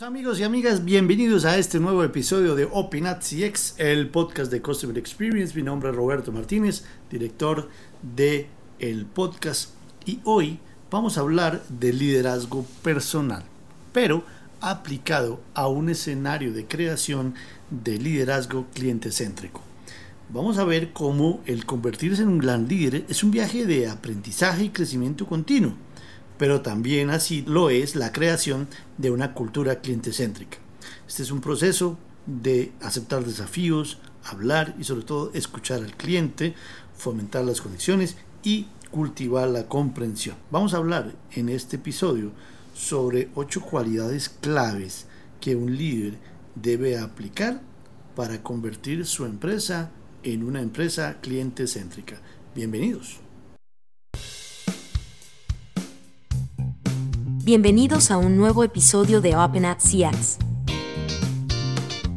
Amigos y amigas, bienvenidos a este nuevo episodio de Opinat CX, el podcast de Customer Experience. Mi nombre es Roberto Martínez, director de el podcast y hoy vamos a hablar de liderazgo personal, pero aplicado a un escenario de creación de liderazgo cliente céntrico. Vamos a ver cómo el convertirse en un gran líder es un viaje de aprendizaje y crecimiento continuo pero también así lo es la creación de una cultura cliente céntrica. Este es un proceso de aceptar desafíos, hablar y sobre todo escuchar al cliente, fomentar las conexiones y cultivar la comprensión. Vamos a hablar en este episodio sobre ocho cualidades claves que un líder debe aplicar para convertir su empresa en una empresa cliente céntrica. Bienvenidos. Bienvenidos a un nuevo episodio de Open at CX,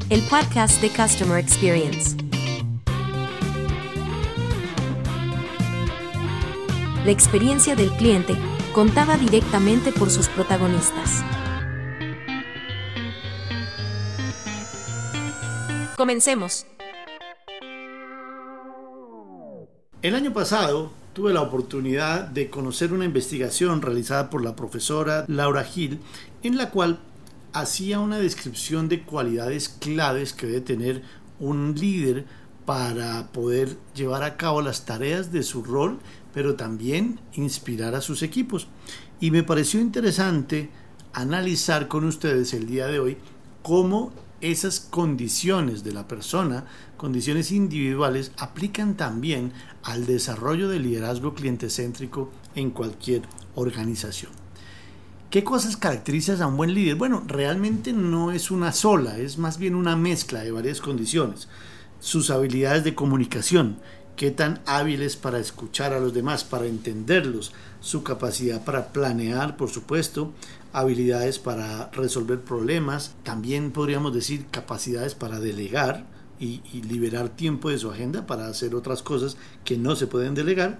el podcast de Customer Experience. La experiencia del cliente contada directamente por sus protagonistas. Comencemos. El año pasado tuve la oportunidad de conocer una investigación realizada por la profesora Laura Gil, en la cual hacía una descripción de cualidades claves que debe tener un líder para poder llevar a cabo las tareas de su rol, pero también inspirar a sus equipos. Y me pareció interesante analizar con ustedes el día de hoy cómo esas condiciones de la persona, condiciones individuales, aplican también al desarrollo del liderazgo cliente céntrico en cualquier organización. ¿Qué cosas caracterizan a un buen líder? Bueno, realmente no es una sola, es más bien una mezcla de varias condiciones. Sus habilidades de comunicación, qué tan hábiles para escuchar a los demás, para entenderlos, su capacidad para planear, por supuesto, habilidades para resolver problemas, también podríamos decir capacidades para delegar y, liberar tiempo de su agenda para hacer otras cosas que no se pueden delegar.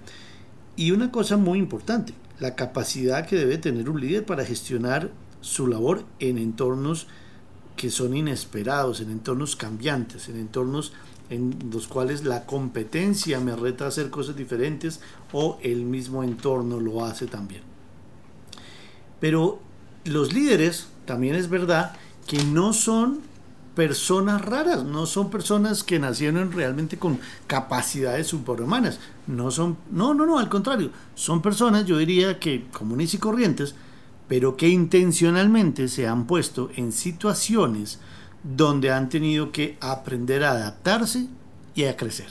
Y una cosa muy importante, la capacidad que debe tener un líder para gestionar su labor en entornos que son inesperados, en entornos cambiantes, en entornos en los cuales la competencia me reta a hacer cosas diferentes o el mismo entorno lo hace también. Pero los líderes, también es verdad, que no son personas raras, no son personas que nacieron realmente con capacidades superhumanas, no son, no, no, no, al contrario, son personas, yo diría que comunes y corrientes, pero que intencionalmente se han puesto en situaciones donde han tenido que aprender a adaptarse y a crecer.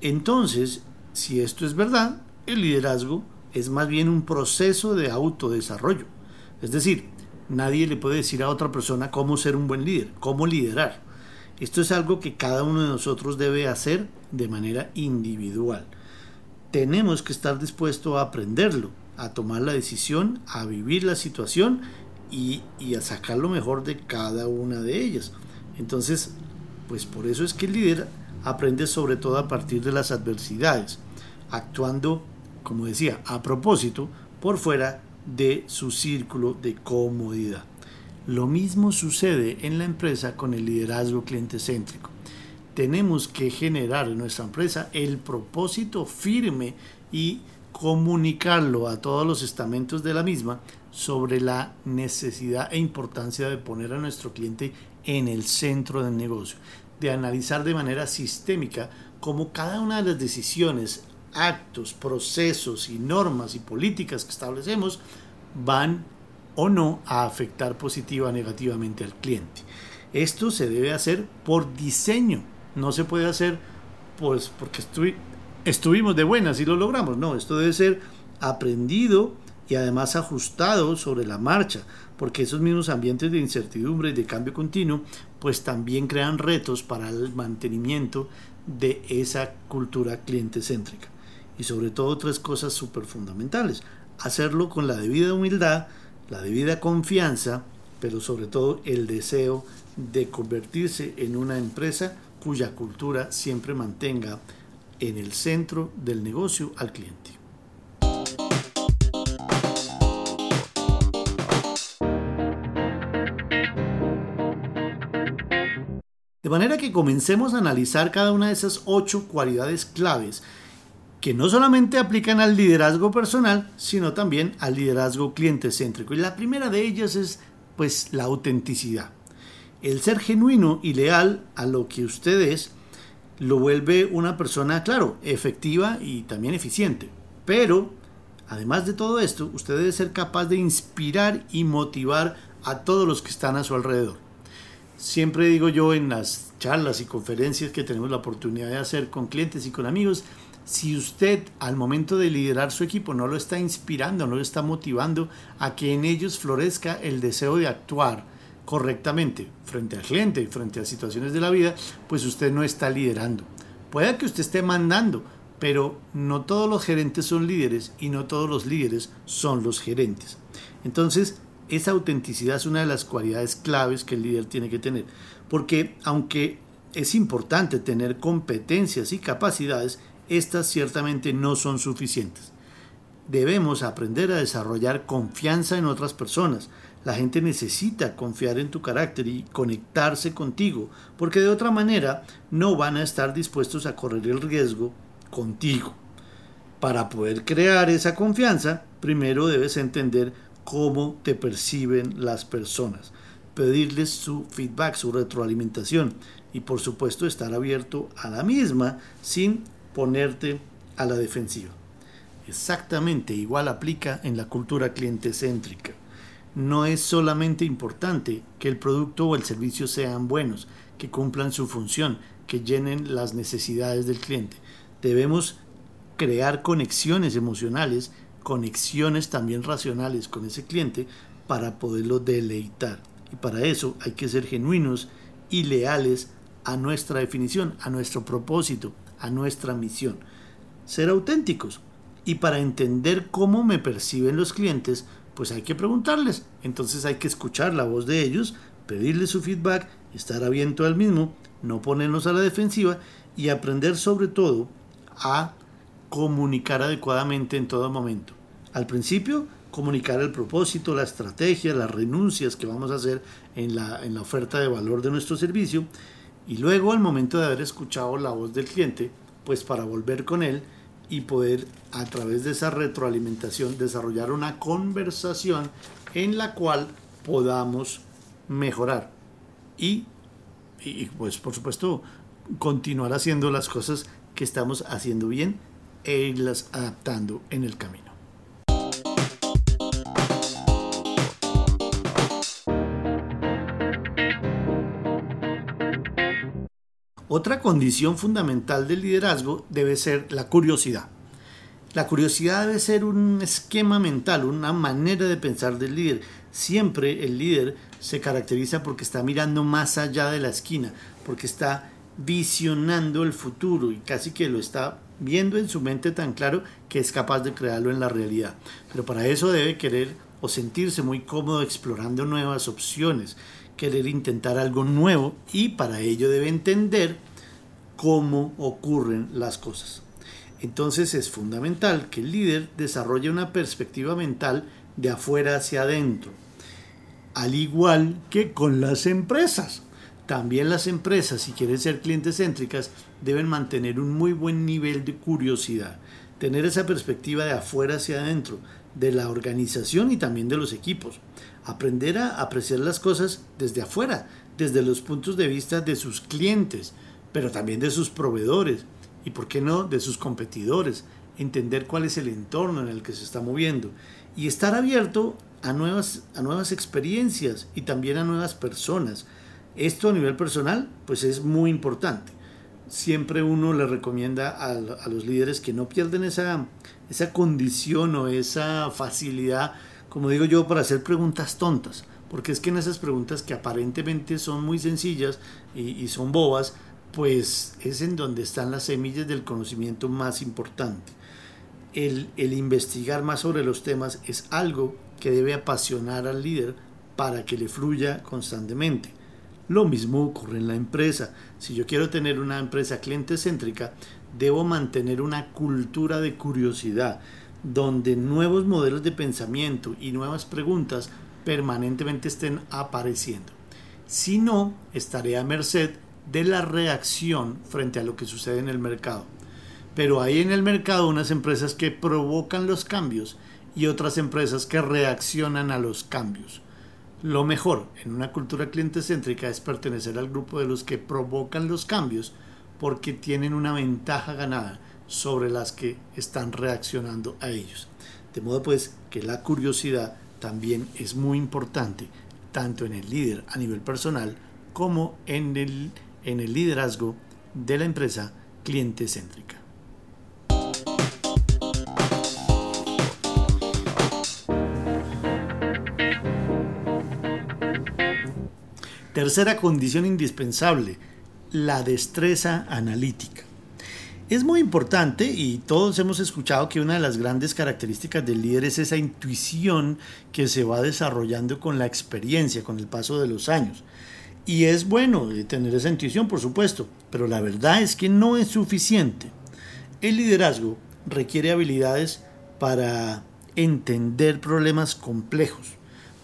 Entonces, si esto es verdad, el liderazgo es más bien un proceso de autodesarrollo. Es decir, nadie le puede decir a otra persona cómo ser un buen líder, cómo liderar. Esto es algo que cada uno de nosotros debe hacer de manera individual. Tenemos que estar dispuestos a aprenderlo, a tomar la decisión, a vivir la situación y, a sacar lo mejor de cada una de ellas. Entonces, pues por eso es que el líder aprende sobre todo a partir de las adversidades, actuando, como decía, a propósito, por fuera de su círculo de comodidad. Lo mismo sucede en la empresa con el liderazgo cliente céntrico. Tenemos que generar en nuestra empresa el propósito firme y comunicarlo a todos los estamentos de la misma sobre la necesidad e importancia de poner a nuestro cliente en el centro del negocio, de analizar de manera sistémica cómo cada una de las decisiones, actos, procesos y normas y políticas que establecemos van o no a afectar positiva o negativamente al cliente. Esto se debe hacer por diseño, no se puede hacer pues porque estuvimos de buenas y lo logramos, no, esto debe ser aprendido y además ajustado sobre la marcha, porque esos mismos ambientes de incertidumbre y de cambio continuo, pues también crean retos para el mantenimiento de esa cultura cliente céntrica. Y sobre todo tres cosas súper fundamentales. Hacerlo con la debida humildad, la debida confianza, pero sobre todo el deseo de convertirse en una empresa cuya cultura siempre mantenga en el centro del negocio al cliente. manera que comencemos a analizar cada una de esas ocho cualidades claves que no solamente aplican al liderazgo personal, sino también al liderazgo cliente céntrico. Y la primera de ellas es pues la autenticidad. El ser genuino y leal a lo que usted es lo vuelve una persona, claro, efectiva y también eficiente. Pero, además de todo esto, usted debe ser capaz de inspirar y motivar a todos los que están a su alrededor. Siempre digo yo en las charlas y conferencias que tenemos la oportunidad de hacer con clientes y con amigos, si usted al momento de liderar su equipo no lo está inspirando, no lo está motivando a que en ellos florezca el deseo de actuar correctamente frente al cliente, frente a situaciones de la vida, pues usted no está liderando. Puede que usted esté mandando, pero no todos los gerentes son líderes y no todos los líderes son los gerentes. Entonces, esa autenticidad es una de las cualidades claves que el líder tiene que tener, porque aunque es importante tener competencias y capacidades, estas ciertamente no son suficientes. Debemos aprender a desarrollar confianza en otras personas. La gente necesita confiar en tu carácter y conectarse contigo, porque de otra manera no van a estar dispuestos a correr el riesgo contigo. Para poder crear esa confianza, primero debes entender cómo te perciben las personas, pedirles su feedback, su retroalimentación y por supuesto estar abierto a la misma sin ponerte a la defensiva. Exactamente igual aplica en la cultura cliente céntrica. No es solamente importante que el producto o el servicio sean buenos, que cumplan su función, que llenen las necesidades del cliente. Debemos crear conexiones emocionales, conexiones también racionales con ese cliente para poderlo deleitar. Y para eso hay que ser genuinos y leales a nuestra definición, a nuestro propósito, a nuestra misión. Ser auténticos. Y para entender cómo me perciben los clientes, pues hay que preguntarles. Entonces hay que escuchar la voz de ellos, pedirles su feedback, estar abierto al mismo, no ponernos a la defensiva y aprender sobre todo a comunicar adecuadamente en todo momento. Al principio, comunicar el propósito, la estrategia, las renuncias que vamos a hacer en la, en la oferta de valor de nuestro servicio y luego al momento de haber escuchado la voz del cliente, pues para volver con él y poder a través de esa retroalimentación desarrollar una conversación en la cual podamos mejorar y, y pues por supuesto continuar haciendo las cosas que estamos haciendo bien e irlas adaptando en el camino. Otra condición fundamental del liderazgo debe ser la curiosidad. La curiosidad debe ser un esquema mental, una manera de pensar del líder. Siempre el líder se caracteriza porque está mirando más allá de la esquina, porque está visionando el futuro y casi que lo está viendo en su mente tan claro que es capaz de crearlo en la realidad. Pero para eso debe querer o sentirse muy cómodo explorando nuevas opciones, querer intentar algo nuevo y para ello debe entender cómo ocurren las cosas. Entonces es fundamental que el líder desarrolle una perspectiva mental de afuera hacia adentro, al igual que con las empresas. También las empresas, si quieren ser clientes céntricas, deben mantener un muy buen nivel de curiosidad, tener esa perspectiva de afuera hacia adentro, de la organización y también de los equipos. Aprender a apreciar las cosas desde afuera, desde los puntos de vista de sus clientes, pero también de sus proveedores y, por qué no, de sus competidores, entender cuál es el entorno en el que se está moviendo y estar abierto a nuevas, a nuevas experiencias y también a nuevas personas. Esto a nivel personal, pues es muy importante. Siempre uno le recomienda a, a los líderes que no pierden esa, esa condición o esa facilidad como digo yo, para hacer preguntas tontas, porque es que en esas preguntas que aparentemente son muy sencillas y, son bobas, pues es en donde están las semillas del conocimiento más importante. El, el, investigar más sobre los temas es algo que debe apasionar al líder para que le fluya constantemente. Lo mismo ocurre en la empresa. Si yo quiero tener una empresa cliente céntrica, debo mantener una cultura de curiosidad donde nuevos modelos de pensamiento y nuevas preguntas permanentemente estén apareciendo. Si no, estaré a merced de la reacción frente a lo que sucede en el mercado. Pero hay en el mercado unas empresas que provocan los cambios y otras empresas que reaccionan a los cambios. Lo mejor en una cultura cliente céntrica es pertenecer al grupo de los que provocan los cambios porque tienen una ventaja ganada sobre las que están reaccionando a ellos. De modo pues que la curiosidad también es muy importante, tanto en el líder a nivel personal como en el, en el liderazgo de la empresa cliente céntrica. Tercera condición indispensable, la destreza analítica. Es muy importante y todos hemos escuchado que una de las grandes características del líder es esa intuición que se va desarrollando con la experiencia, con el paso de los años. Y es bueno tener esa intuición, por supuesto, pero la verdad es que no es suficiente. El liderazgo requiere habilidades para entender problemas complejos,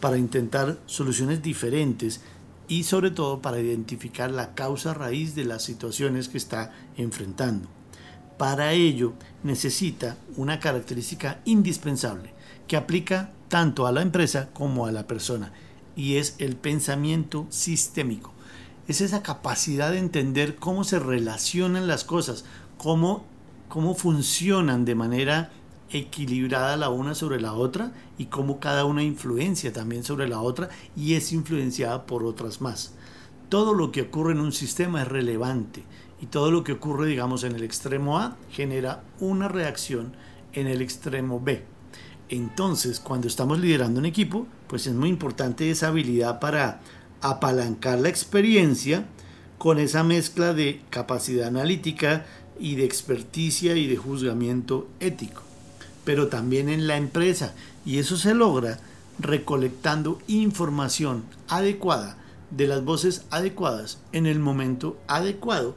para intentar soluciones diferentes y sobre todo para identificar la causa raíz de las situaciones que está enfrentando. Para ello necesita una característica indispensable que aplica tanto a la empresa como a la persona y es el pensamiento sistémico. Es esa capacidad de entender cómo se relacionan las cosas, cómo, cómo funcionan de manera equilibrada la una sobre la otra y cómo cada una influencia también sobre la otra y es influenciada por otras más. Todo lo que ocurre en un sistema es relevante y todo lo que ocurre, digamos, en el extremo A genera una reacción en el extremo B. Entonces, cuando estamos liderando un equipo, pues es muy importante esa habilidad para apalancar la experiencia con esa mezcla de capacidad analítica y de experticia y de juzgamiento ético, pero también en la empresa. Y eso se logra recolectando información adecuada de las voces adecuadas en el momento adecuado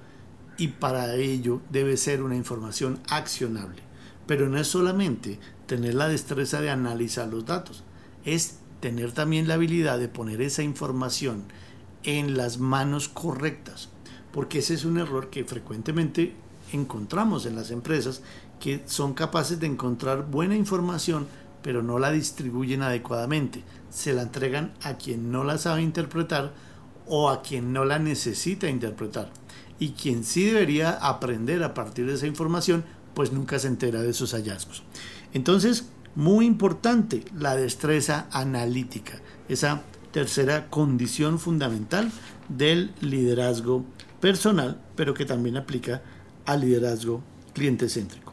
y para ello debe ser una información accionable. Pero no es solamente tener la destreza de analizar los datos, es tener también la habilidad de poner esa información en las manos correctas, porque ese es un error que frecuentemente encontramos en las empresas que son capaces de encontrar buena información pero no la distribuyen adecuadamente, se la entregan a quien no la sabe interpretar o a quien no la necesita interpretar y quien sí debería aprender a partir de esa información, pues nunca se entera de esos hallazgos. Entonces, muy importante la destreza analítica, esa tercera condición fundamental del liderazgo personal, pero que también aplica al liderazgo cliente céntrico.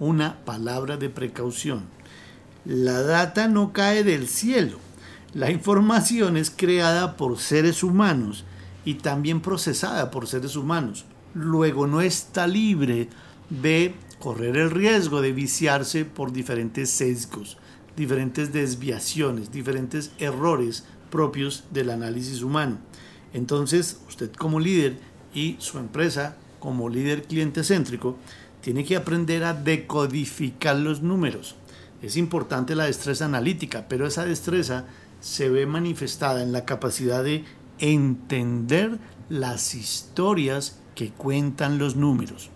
Una palabra de precaución. La data no cae del cielo. La información es creada por seres humanos y también procesada por seres humanos. Luego no está libre de correr el riesgo de viciarse por diferentes sesgos, diferentes desviaciones, diferentes errores propios del análisis humano. Entonces, usted como líder y su empresa como líder cliente céntrico tiene que aprender a decodificar los números. Es importante la destreza analítica, pero esa destreza se ve manifestada en la capacidad de entender las historias que cuentan los números.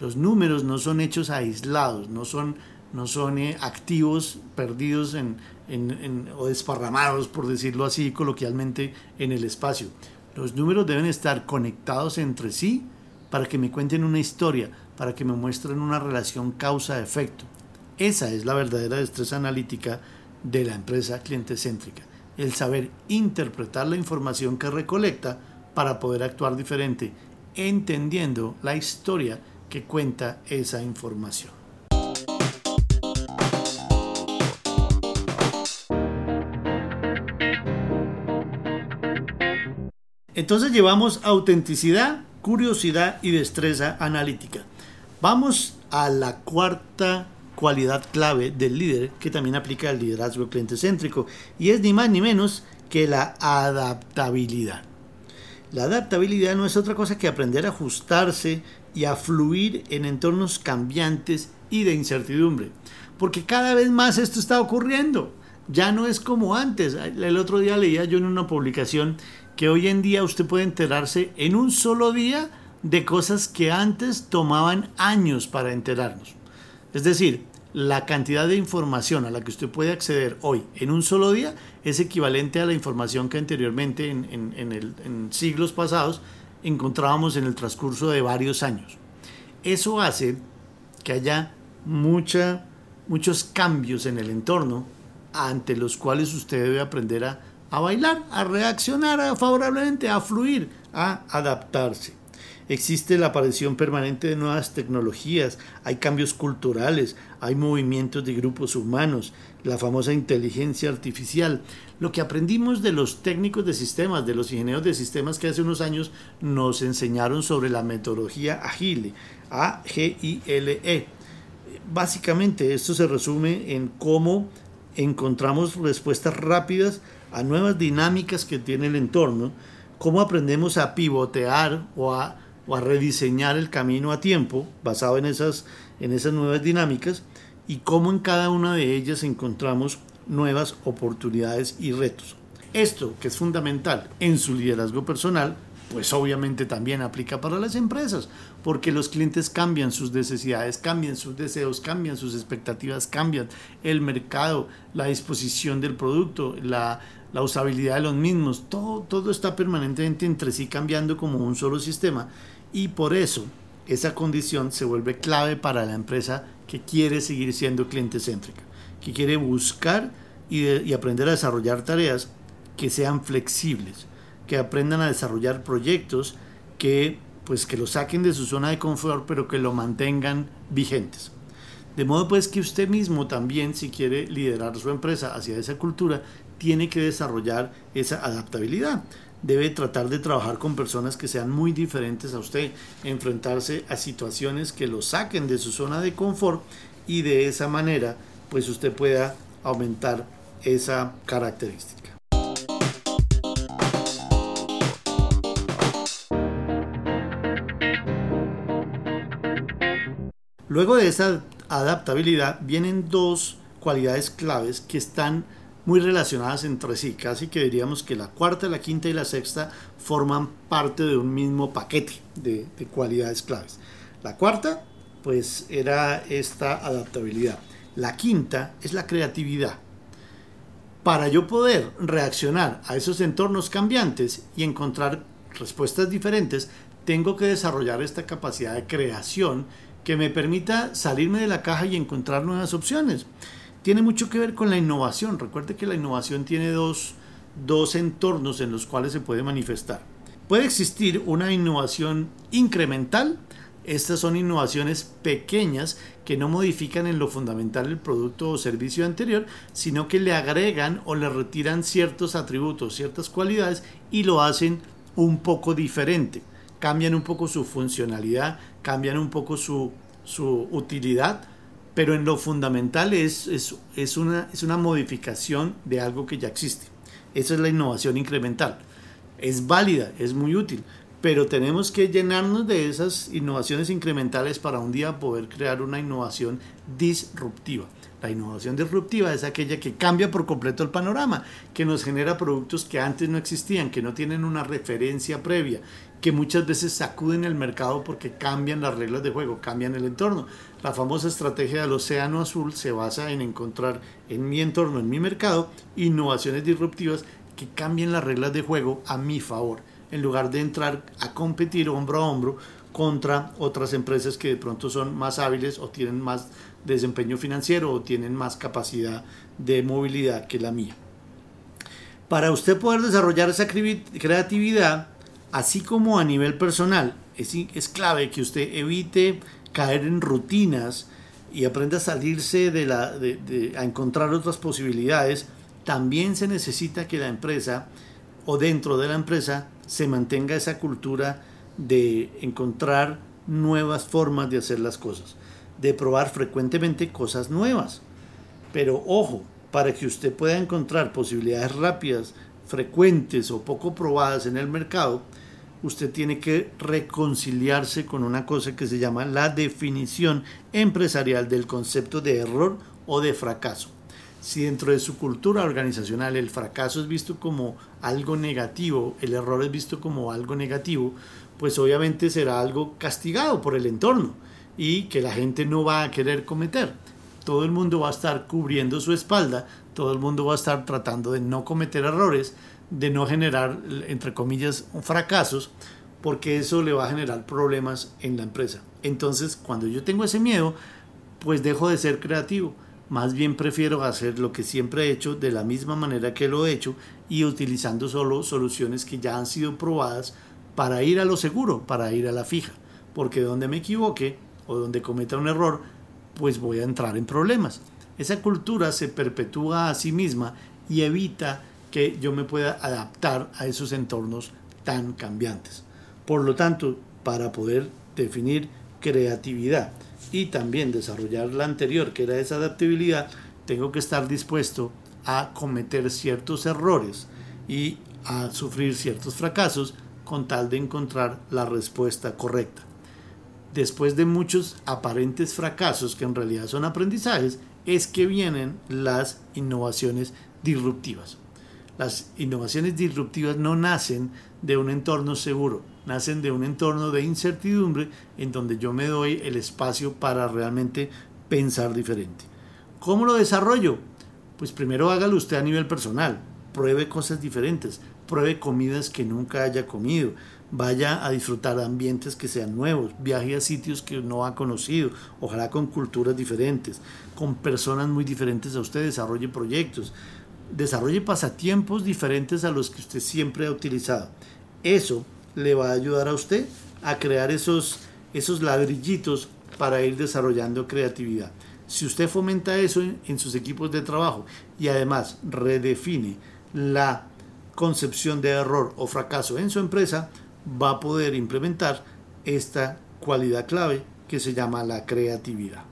Los números no son hechos aislados, no son, no son eh, activos perdidos en, o desparramados, por decirlo así coloquialmente, en el espacio. Los números deben estar conectados entre sí para que me cuenten una historia, para que me muestren una relación causa-efecto. Esa es la verdadera destreza analítica de la empresa cliente céntrica el saber interpretar la información que recolecta para poder actuar diferente, entendiendo la historia que cuenta esa información. Entonces llevamos autenticidad, curiosidad y destreza analítica. Vamos a la cuarta cualidad clave del líder que también aplica al liderazgo cliente céntrico y es ni más ni menos que la adaptabilidad. La adaptabilidad no es otra cosa que aprender a ajustarse y a fluir en entornos cambiantes y de incertidumbre, porque cada vez más esto está ocurriendo. Ya no es como antes. El otro día leía yo en una publicación que hoy en día usted puede enterarse en un solo día de cosas que antes tomaban años para enterarnos. Es decir, la cantidad de información a la que usted puede acceder hoy en un solo día es equivalente a la información que anteriormente en, en siglos pasados encontrábamos en el transcurso de varios años. Eso hace que haya mucha, muchos cambios en el entorno ante los cuales usted debe aprender a, a bailar, a reaccionar favorablemente, a fluir, a adaptarse. Existe la aparición permanente de nuevas tecnologías, hay cambios culturales, hay movimientos de grupos humanos, la famosa inteligencia artificial. Lo que aprendimos de los técnicos de sistemas, de los ingenieros de sistemas que hace unos años nos enseñaron sobre la metodología Agile, A-G-I-L-E. Básicamente esto se resume en cómo encontramos respuestas rápidas a nuevas dinámicas que tiene el entorno, cómo aprendemos a pivotear o a rediseñar el camino a tiempo basado en esas, en esas nuevas dinámicas y cómo en cada una de ellas encontramos nuevas oportunidades y retos. Esto, que es fundamental en su liderazgo personal, pues obviamente también aplica para las empresas, porque los clientes cambian sus necesidades, cambian sus deseos, cambian sus expectativas, cambian el mercado, la disposición del producto, la, la usabilidad de los mismos, todo, todo está permanentemente entre sí cambiando como un solo sistema y por eso esa condición se vuelve clave para la empresa que quiere seguir siendo cliente céntrica, que quiere buscar y, aprender a desarrollar tareas que sean flexibles, que aprendan a desarrollar proyectos que pues que lo saquen de su zona de confort, pero que lo mantengan vigentes. De modo pues que usted mismo también, si quiere liderar su empresa hacia esa cultura, tiene que desarrollar esa adaptabilidad debe tratar de trabajar con personas que sean muy diferentes a usted, enfrentarse a situaciones que lo saquen de su zona de confort y de esa manera pues usted pueda aumentar esa característica. Luego de esa adaptabilidad vienen dos cualidades claves que están muy relacionadas entre sí, casi que diríamos que la cuarta, la quinta y la sexta forman parte de un mismo paquete de, cualidades claves. La cuarta, pues era esta adaptabilidad. La quinta es la creatividad. Para yo poder reaccionar a esos entornos cambiantes y encontrar respuestas diferentes, tengo que desarrollar esta capacidad de creación que me permita salirme de la caja y encontrar nuevas opciones tiene mucho que ver con la innovación. Recuerde que la innovación tiene dos, entornos en los cuales se puede manifestar. Puede existir una innovación incremental. Estas son innovaciones pequeñas que no modifican en lo fundamental el producto o servicio anterior, sino que le agregan o le retiran ciertos atributos, ciertas cualidades y lo hacen un poco diferente. Cambian un poco su funcionalidad, cambian un poco su, su utilidad pero en lo fundamental es, es, una, es una modificación de algo que ya existe. Esa es la innovación incremental. Es válida, es muy útil, pero tenemos que llenarnos de esas innovaciones incrementales para un día poder crear una innovación disruptiva. La innovación disruptiva es aquella que cambia por completo el panorama, que nos genera productos que antes no existían, que no tienen una referencia previa, que muchas veces sacuden el mercado porque cambian las reglas de juego, cambian el entorno. La famosa estrategia del océano azul se basa en encontrar en mi entorno, en mi mercado, innovaciones disruptivas que cambien las reglas de juego a mi favor, en lugar de entrar a competir hombro a hombro contra otras empresas que de pronto son más hábiles o tienen más desempeño financiero o tienen más capacidad de movilidad que la mía. Para usted poder desarrollar esa creatividad, así como a nivel personal, es, es clave que usted evite caer en rutinas y aprenda a salirse de la, a encontrar otras posibilidades, también se necesita que la empresa o dentro de la empresa se mantenga esa cultura de encontrar nuevas formas de hacer las cosas, de probar frecuentemente cosas nuevas. Pero ojo, para que usted pueda encontrar posibilidades rápidas, frecuentes o poco probadas en el mercado, usted tiene que reconciliarse con una cosa que se llama la definición empresarial del concepto de error o de fracaso. Si dentro de su cultura organizacional el fracaso es visto como algo negativo, el error es visto como algo negativo, pues obviamente será algo castigado por el entorno y que la gente no va a querer cometer. Todo el mundo va a estar cubriendo su espalda, todo el mundo va a estar tratando de no cometer errores, de no generar, entre comillas, fracasos, porque eso le va a generar problemas en la empresa. Entonces, cuando yo tengo ese miedo, pues dejo de ser creativo más bien prefiero hacer lo que siempre he hecho de la misma manera que lo he hecho y utilizando solo soluciones que ya han sido probadas para ir a lo seguro, para ir a la fija. Porque donde me equivoque o donde cometa un error, pues voy a entrar en problemas. Esa cultura se perpetúa a sí misma y evita que yo me pueda adaptar a esos entornos tan cambiantes. Por lo tanto, para poder definir creatividad, y también desarrollar la anterior, que era esa adaptabilidad, tengo que estar dispuesto a cometer ciertos errores y a sufrir ciertos fracasos con tal de encontrar la respuesta correcta. Después de muchos aparentes fracasos, que en realidad son aprendizajes, es que vienen las innovaciones disruptivas. Las innovaciones disruptivas no nacen de un entorno seguro, nacen de un entorno de incertidumbre en donde yo me doy el espacio para realmente pensar diferente. ¿Cómo lo desarrollo? Pues primero hágalo usted a nivel personal, pruebe cosas diferentes, pruebe comidas que nunca haya comido, vaya a disfrutar ambientes que sean nuevos, viaje a sitios que no ha conocido, ojalá con culturas diferentes, con personas muy diferentes a usted, desarrolle proyectos, desarrolle pasatiempos diferentes a los que usted siempre ha utilizado. Eso le va a ayudar a usted a crear esos, esos ladrillitos para ir desarrollando creatividad. Si usted fomenta eso en, sus equipos de trabajo y además redefine la concepción de error o fracaso en su empresa, va a poder implementar esta cualidad clave que se llama la creatividad.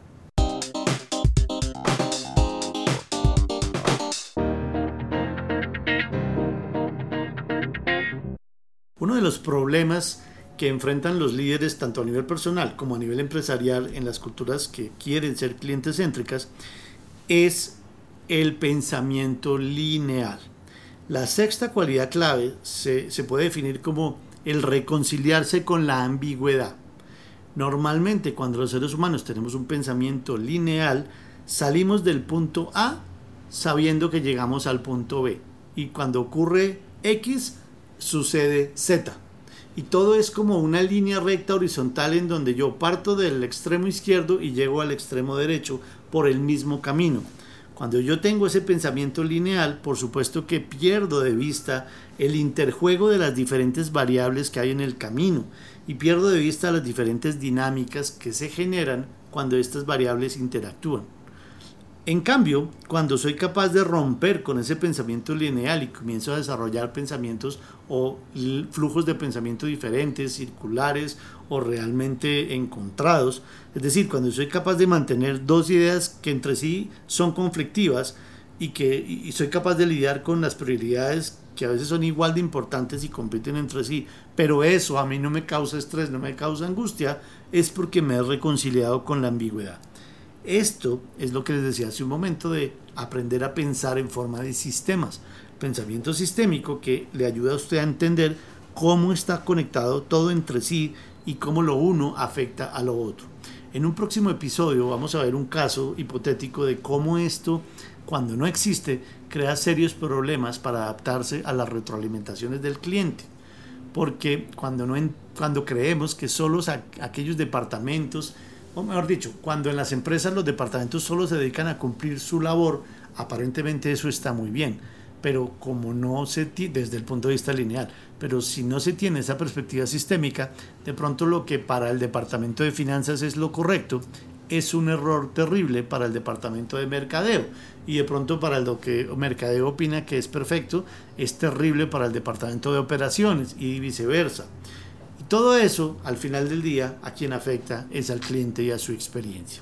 Uno de los problemas que enfrentan los líderes tanto a nivel personal como a nivel empresarial en las culturas que quieren ser clientes céntricas es el pensamiento lineal. La sexta cualidad clave se, se puede definir como el reconciliarse con la ambigüedad. Normalmente cuando los seres humanos tenemos un pensamiento lineal, salimos del punto A sabiendo que llegamos al punto B. Y cuando ocurre X, sucede Z. Y todo es como una línea recta horizontal en donde yo parto del extremo izquierdo y llego al extremo derecho por el mismo camino. Cuando yo tengo ese pensamiento lineal, por supuesto que pierdo de vista el interjuego de las diferentes variables que hay en el camino y pierdo de vista las diferentes dinámicas que se generan cuando estas variables interactúan. En cambio, cuando soy capaz de romper con ese pensamiento lineal y comienzo a desarrollar pensamientos o flujos de pensamiento diferentes, circulares o realmente encontrados, es decir, cuando soy capaz de mantener dos ideas que entre sí son conflictivas y que soy capaz de lidiar con las prioridades que a veces son igual de importantes y compiten entre sí, pero eso a mí no me causa estrés, no me causa angustia, es porque me he reconciliado con la ambigüedad. Esto es lo que les decía hace un momento de aprender a pensar en forma de sistemas. Pensamiento sistémico que le ayuda a usted a entender cómo está conectado todo entre sí y cómo lo uno afecta a lo otro. En un próximo episodio vamos a ver un caso hipotético de cómo esto, cuando no existe, crea serios problemas para adaptarse a las retroalimentaciones del cliente. Porque cuando, no cuando creemos que solo aquellos departamentos o mejor dicho, cuando en las empresas los departamentos solo se dedican a cumplir su labor, aparentemente eso está muy bien, pero como no se desde el punto de vista lineal, pero si no se tiene esa perspectiva sistémica, de pronto lo que para el departamento de finanzas es lo correcto, es un error terrible para el departamento de mercadeo y de pronto para lo que mercadeo opina que es perfecto, es terrible para el departamento de operaciones y viceversa. Todo eso, al final del día, a quien afecta es al cliente y a su experiencia.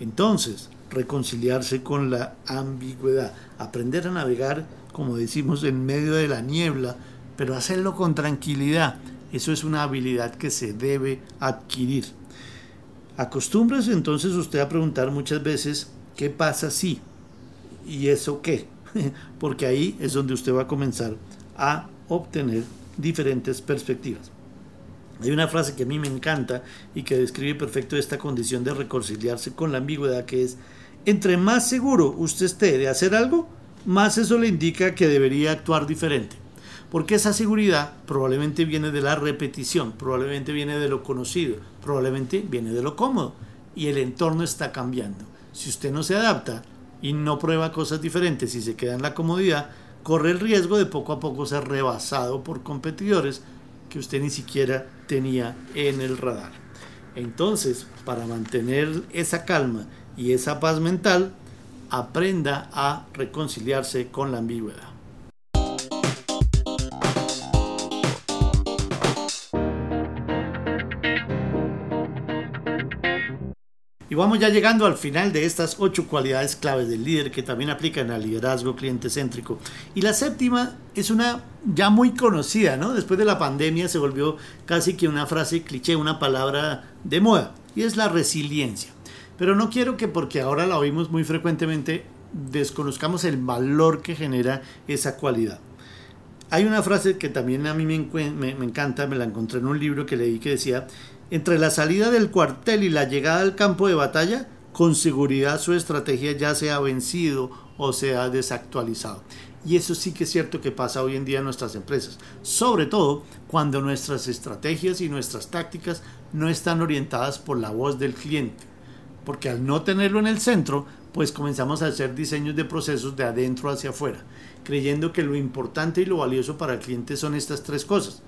Entonces, reconciliarse con la ambigüedad, aprender a navegar, como decimos, en medio de la niebla, pero hacerlo con tranquilidad, eso es una habilidad que se debe adquirir. Acostúmbrese entonces usted a preguntar muchas veces, ¿qué pasa si? ¿Y eso qué? Porque ahí es donde usted va a comenzar a obtener diferentes perspectivas. Hay una frase que a mí me encanta y que describe perfecto esta condición de reconciliarse con la ambigüedad que es, entre más seguro usted esté de hacer algo, más eso le indica que debería actuar diferente. Porque esa seguridad probablemente viene de la repetición, probablemente viene de lo conocido, probablemente viene de lo cómodo. Y el entorno está cambiando. Si usted no se adapta y no prueba cosas diferentes y se queda en la comodidad, corre el riesgo de poco a poco ser rebasado por competidores que usted ni siquiera tenía en el radar. Entonces, para mantener esa calma y esa paz mental, aprenda a reconciliarse con la ambigüedad. Y vamos ya llegando al final de estas ocho cualidades claves del líder que también aplican al liderazgo cliente céntrico. Y la séptima es una ya muy conocida, ¿no? Después de la pandemia se volvió casi que una frase cliché, una palabra de moda, y es la resiliencia. Pero no quiero que porque ahora la oímos muy frecuentemente desconozcamos el valor que genera esa cualidad. Hay una frase que también a mí me, me, encanta, me la encontré en un libro que leí que decía, entre la salida del cuartel y la llegada al campo de batalla, con seguridad su estrategia ya se ha vencido o se ha desactualizado. Y eso sí que es cierto que pasa hoy en día en nuestras empresas, sobre todo cuando nuestras estrategias y nuestras tácticas no están orientadas por la voz del cliente. Porque al no tenerlo en el centro, pues comenzamos a hacer diseños de procesos de adentro hacia afuera, creyendo que lo importante y lo valioso para el cliente son estas tres cosas.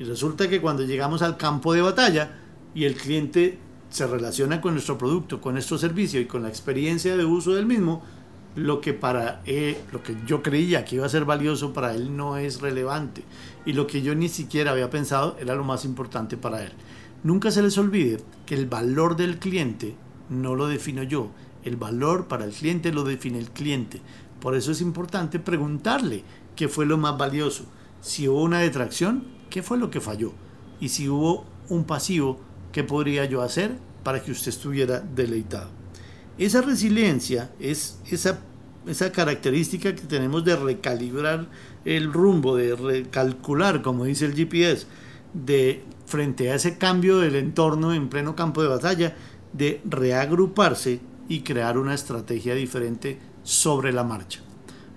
Y resulta que cuando llegamos al campo de batalla, y el cliente se relaciona con nuestro producto, con nuestro servicio y con la experiencia de uso del mismo, lo que para él, lo que yo creía que iba a ser valioso para él no es relevante y lo que yo ni siquiera había pensado era lo más importante para él. Nunca se les olvide que el valor del cliente no lo defino yo, el valor para el cliente lo define el cliente. Por eso es importante preguntarle qué fue lo más valioso. Si hubo una detracción, ¿qué fue lo que falló? Y si hubo un pasivo, ¿Qué podría yo hacer para que usted estuviera deleitado? Esa resiliencia es esa, esa característica que tenemos de recalibrar el rumbo, de recalcular, como dice el GPS, de frente a ese cambio del entorno en pleno campo de batalla, de reagruparse y crear una estrategia diferente sobre la marcha.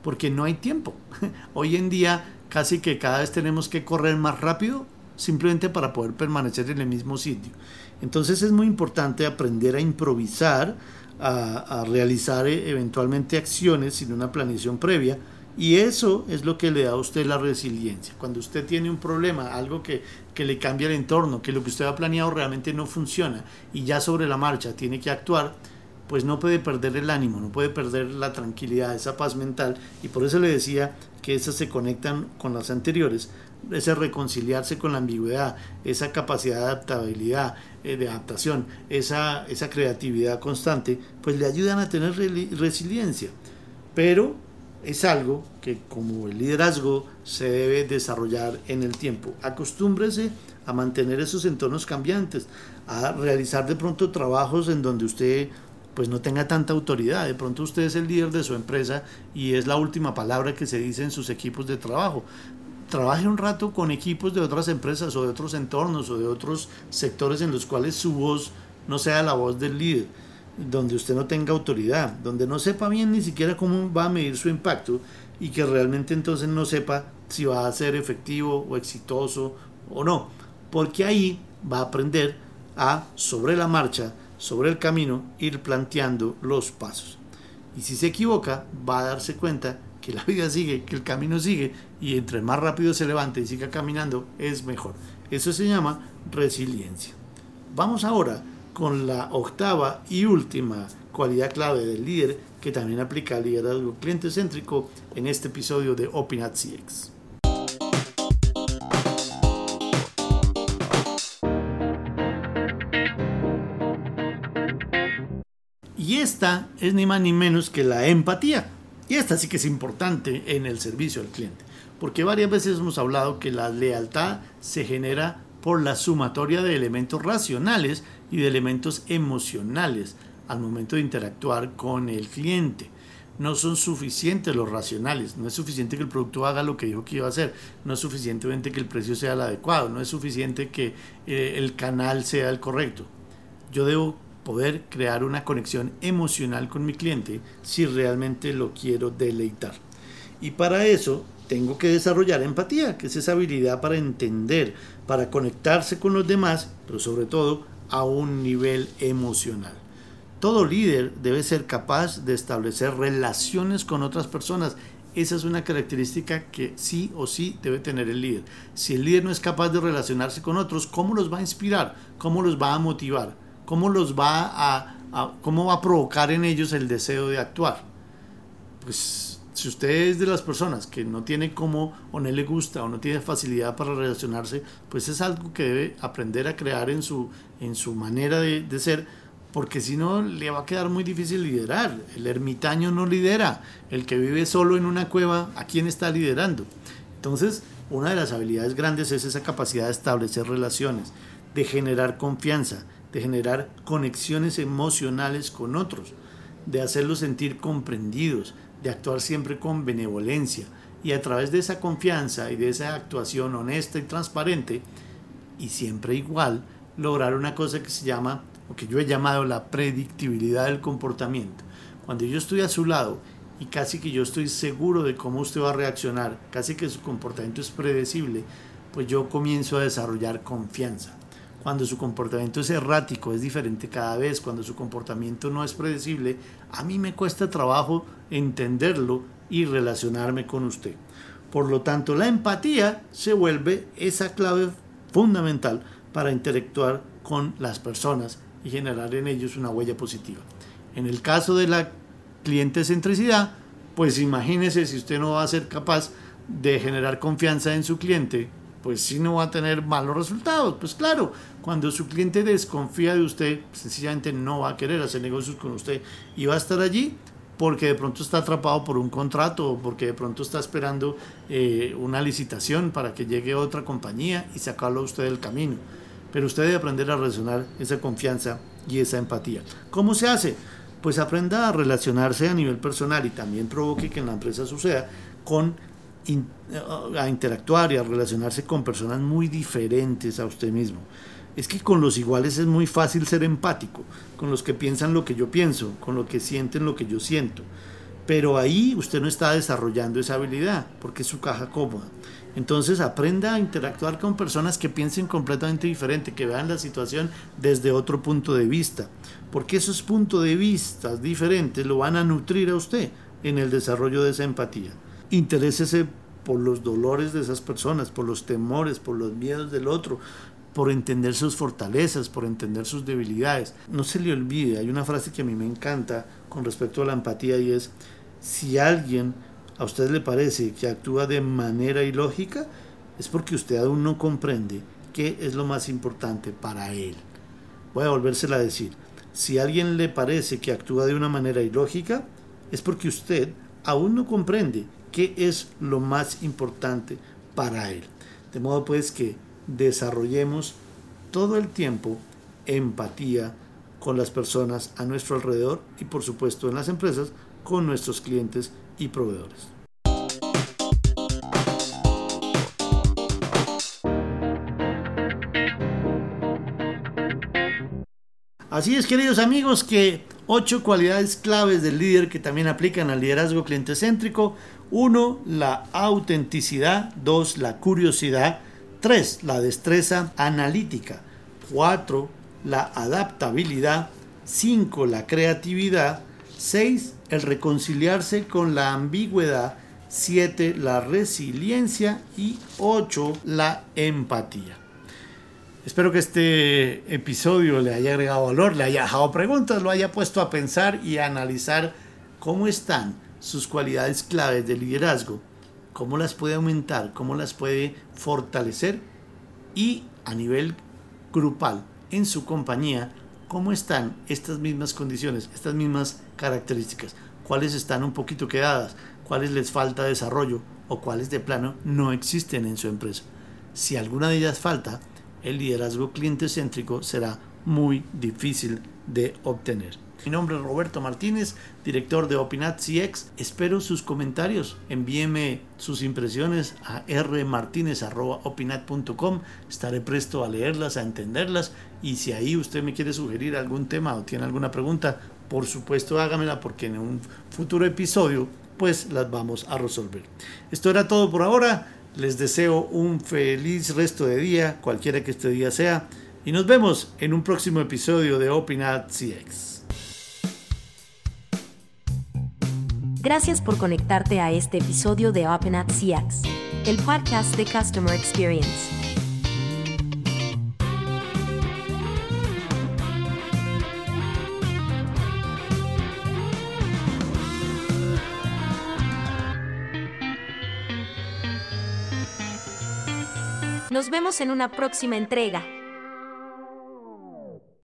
Porque no hay tiempo. Hoy en día casi que cada vez tenemos que correr más rápido simplemente para poder permanecer en el mismo sitio. Entonces es muy importante aprender a improvisar, a, realizar eh, eventualmente acciones sin una planeación previa. Y eso es lo que le da a usted la resiliencia. Cuando usted tiene un problema, algo que, que le cambia el entorno, que lo que usted ha planeado realmente no funciona y ya sobre la marcha tiene que actuar, pues no puede perder el ánimo, no puede perder la tranquilidad, esa paz mental. Y por eso le decía que esas se conectan con las anteriores, ese reconciliarse con la ambigüedad, esa capacidad de adaptabilidad, eh, de adaptación, esa, esa creatividad constante, pues le ayudan a tener resiliencia. Pero es algo que como el liderazgo se debe desarrollar en el tiempo. Acostúmbrese a mantener esos entornos cambiantes, a realizar de pronto trabajos en donde usted pues no tenga tanta autoridad. De pronto usted es el líder de su empresa y es la última palabra que se dice en sus equipos de trabajo trabaje un rato con equipos de otras empresas o de otros entornos o de otros sectores en los cuales su voz no sea la voz del líder, donde usted no tenga autoridad, donde no sepa bien ni siquiera cómo va a medir su impacto y que realmente entonces no sepa si va a ser efectivo o exitoso o no, porque ahí va a aprender a sobre la marcha, sobre el camino, ir planteando los pasos. Y si se equivoca, va a darse cuenta que la vida sigue, que el camino sigue y entre más rápido se levante y siga caminando es mejor. Eso se llama resiliencia. Vamos ahora con la octava y última cualidad clave del líder que también aplica al liderazgo cliente céntrico en este episodio de Opinat CX. Y esta es ni más ni menos que la empatía. Y esta sí que es importante en el servicio al cliente, porque varias veces hemos hablado que la lealtad se genera por la sumatoria de elementos racionales y de elementos emocionales al momento de interactuar con el cliente. no son suficientes los racionales, no es suficiente que el producto haga lo que dijo que iba a hacer, no es suficientemente que el precio sea el adecuado, no es suficiente que eh, el canal sea el correcto. Yo debo poder crear una conexión emocional con mi cliente si realmente lo quiero deleitar. Y para eso tengo que desarrollar empatía, que es esa habilidad para entender, para conectarse con los demás, pero sobre todo a un nivel emocional. Todo líder debe ser capaz de establecer relaciones con otras personas. Esa es una característica que sí o sí debe tener el líder. Si el líder no es capaz de relacionarse con otros, ¿cómo los va a inspirar? ¿Cómo los va a motivar? ¿Cómo los va a, cómo va a provocar en ellos el deseo de actuar? Pues si usted es de las personas que no tiene cómo o no le gusta o no tiene facilidad para relacionarse, pues es algo que debe aprender a crear en su, en su manera de, de ser porque si no le va a quedar muy difícil liderar. El ermitaño no lidera, el que vive solo en una cueva, ¿a quién está liderando? Entonces, una de las habilidades grandes es esa capacidad de establecer relaciones, de generar confianza, de generar conexiones emocionales con otros, de hacerlos sentir comprendidos, de actuar siempre con benevolencia y a través de esa confianza y de esa actuación honesta y transparente y siempre igual, lograr una cosa que se llama que yo he llamado la predictibilidad del comportamiento. Cuando yo estoy a su lado y casi que yo estoy seguro de cómo usted va a reaccionar, casi que su comportamiento es predecible, pues yo comienzo a desarrollar confianza. Cuando su comportamiento es errático, es diferente cada vez, cuando su comportamiento no es predecible, a mí me cuesta trabajo entenderlo y relacionarme con usted. Por lo tanto, la empatía se vuelve esa clave fundamental para interactuar con las personas y generar en ellos una huella positiva. En el caso de la cliente centricidad, pues imagínese si usted no va a ser capaz de generar confianza en su cliente, pues si no va a tener malos resultados. Pues claro, cuando su cliente desconfía de usted, sencillamente no va a querer hacer negocios con usted y va a estar allí porque de pronto está atrapado por un contrato o porque de pronto está esperando eh, una licitación para que llegue otra compañía y sacarlo a usted del camino. Pero usted debe aprender a relacionar esa confianza y esa empatía. ¿Cómo se hace? Pues aprenda a relacionarse a nivel personal y también provoque que en la empresa suceda con a interactuar y a relacionarse con personas muy diferentes a usted mismo. Es que con los iguales es muy fácil ser empático, con los que piensan lo que yo pienso, con los que sienten lo que yo siento. Pero ahí usted no está desarrollando esa habilidad porque es su caja cómoda. Entonces aprenda a interactuar con personas que piensen completamente diferente, que vean la situación desde otro punto de vista, porque esos puntos de vista diferentes lo van a nutrir a usted en el desarrollo de esa empatía. Interésese por los dolores de esas personas, por los temores, por los miedos del otro, por entender sus fortalezas, por entender sus debilidades. No se le olvide, hay una frase que a mí me encanta con respecto a la empatía y es, si alguien a usted le parece que actúa de manera ilógica, es porque usted aún no comprende qué es lo más importante para él. Voy a volvérsela a decir. Si alguien le parece que actúa de una manera ilógica, es porque usted aún no comprende qué es lo más importante para él. De modo pues que desarrollemos todo el tiempo empatía con las personas a nuestro alrededor y por supuesto en las empresas con nuestros clientes y proveedores. Así es, queridos amigos, que ocho cualidades claves del líder que también aplican al liderazgo cliente céntrico. Uno, la autenticidad. Dos, la curiosidad. Tres, la destreza analítica. Cuatro, la adaptabilidad. Cinco, la creatividad. 6. El reconciliarse con la ambigüedad. 7. La resiliencia. Y 8. La empatía. Espero que este episodio le haya agregado valor, le haya dejado preguntas, lo haya puesto a pensar y a analizar cómo están sus cualidades claves de liderazgo, cómo las puede aumentar, cómo las puede fortalecer y a nivel grupal en su compañía ¿Cómo están estas mismas condiciones, estas mismas características? ¿Cuáles están un poquito quedadas? ¿Cuáles les falta desarrollo? ¿O cuáles de plano no existen en su empresa? Si alguna de ellas falta, el liderazgo cliente céntrico será muy difícil de obtener. Mi nombre es Roberto Martínez, director de Opinat CX. Espero sus comentarios. Envíeme sus impresiones a rmartinez.opinat.com. Estaré presto a leerlas, a entenderlas y si ahí usted me quiere sugerir algún tema o tiene alguna pregunta, por supuesto hágamela porque en un futuro episodio pues las vamos a resolver. Esto era todo por ahora. Les deseo un feliz resto de día, cualquiera que este día sea, y nos vemos en un próximo episodio de OpenAd CX. Gracias por conectarte a este episodio de OpenAd CX, el podcast de Customer Experience. Nos vemos en una próxima entrega.